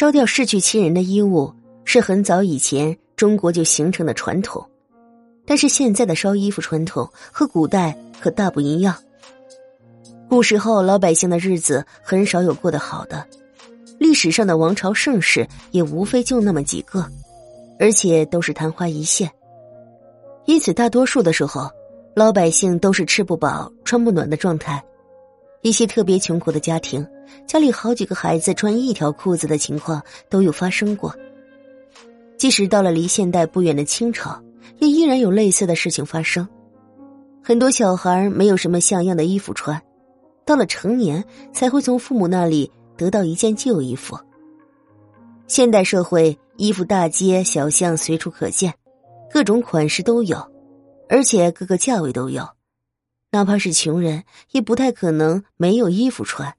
烧掉逝去亲人的衣物是很早以前中国就形成的传统，但是现在的烧衣服传统和古代可大不一样。古时候老百姓的日子很少有过得好的，历史上的王朝盛世也无非就那么几个，而且都是昙花一现。因此，大多数的时候，老百姓都是吃不饱、穿不暖的状态。一些特别穷苦的家庭，家里好几个孩子穿一条裤子的情况都有发生过。即使到了离现代不远的清朝，也依然有类似的事情发生。很多小孩没有什么像样的衣服穿，到了成年才会从父母那里得到一件旧衣服。现代社会，衣服大街小巷随处可见。各种款式都有，而且各个价位都有，哪怕是穷人也不太可能没有衣服穿。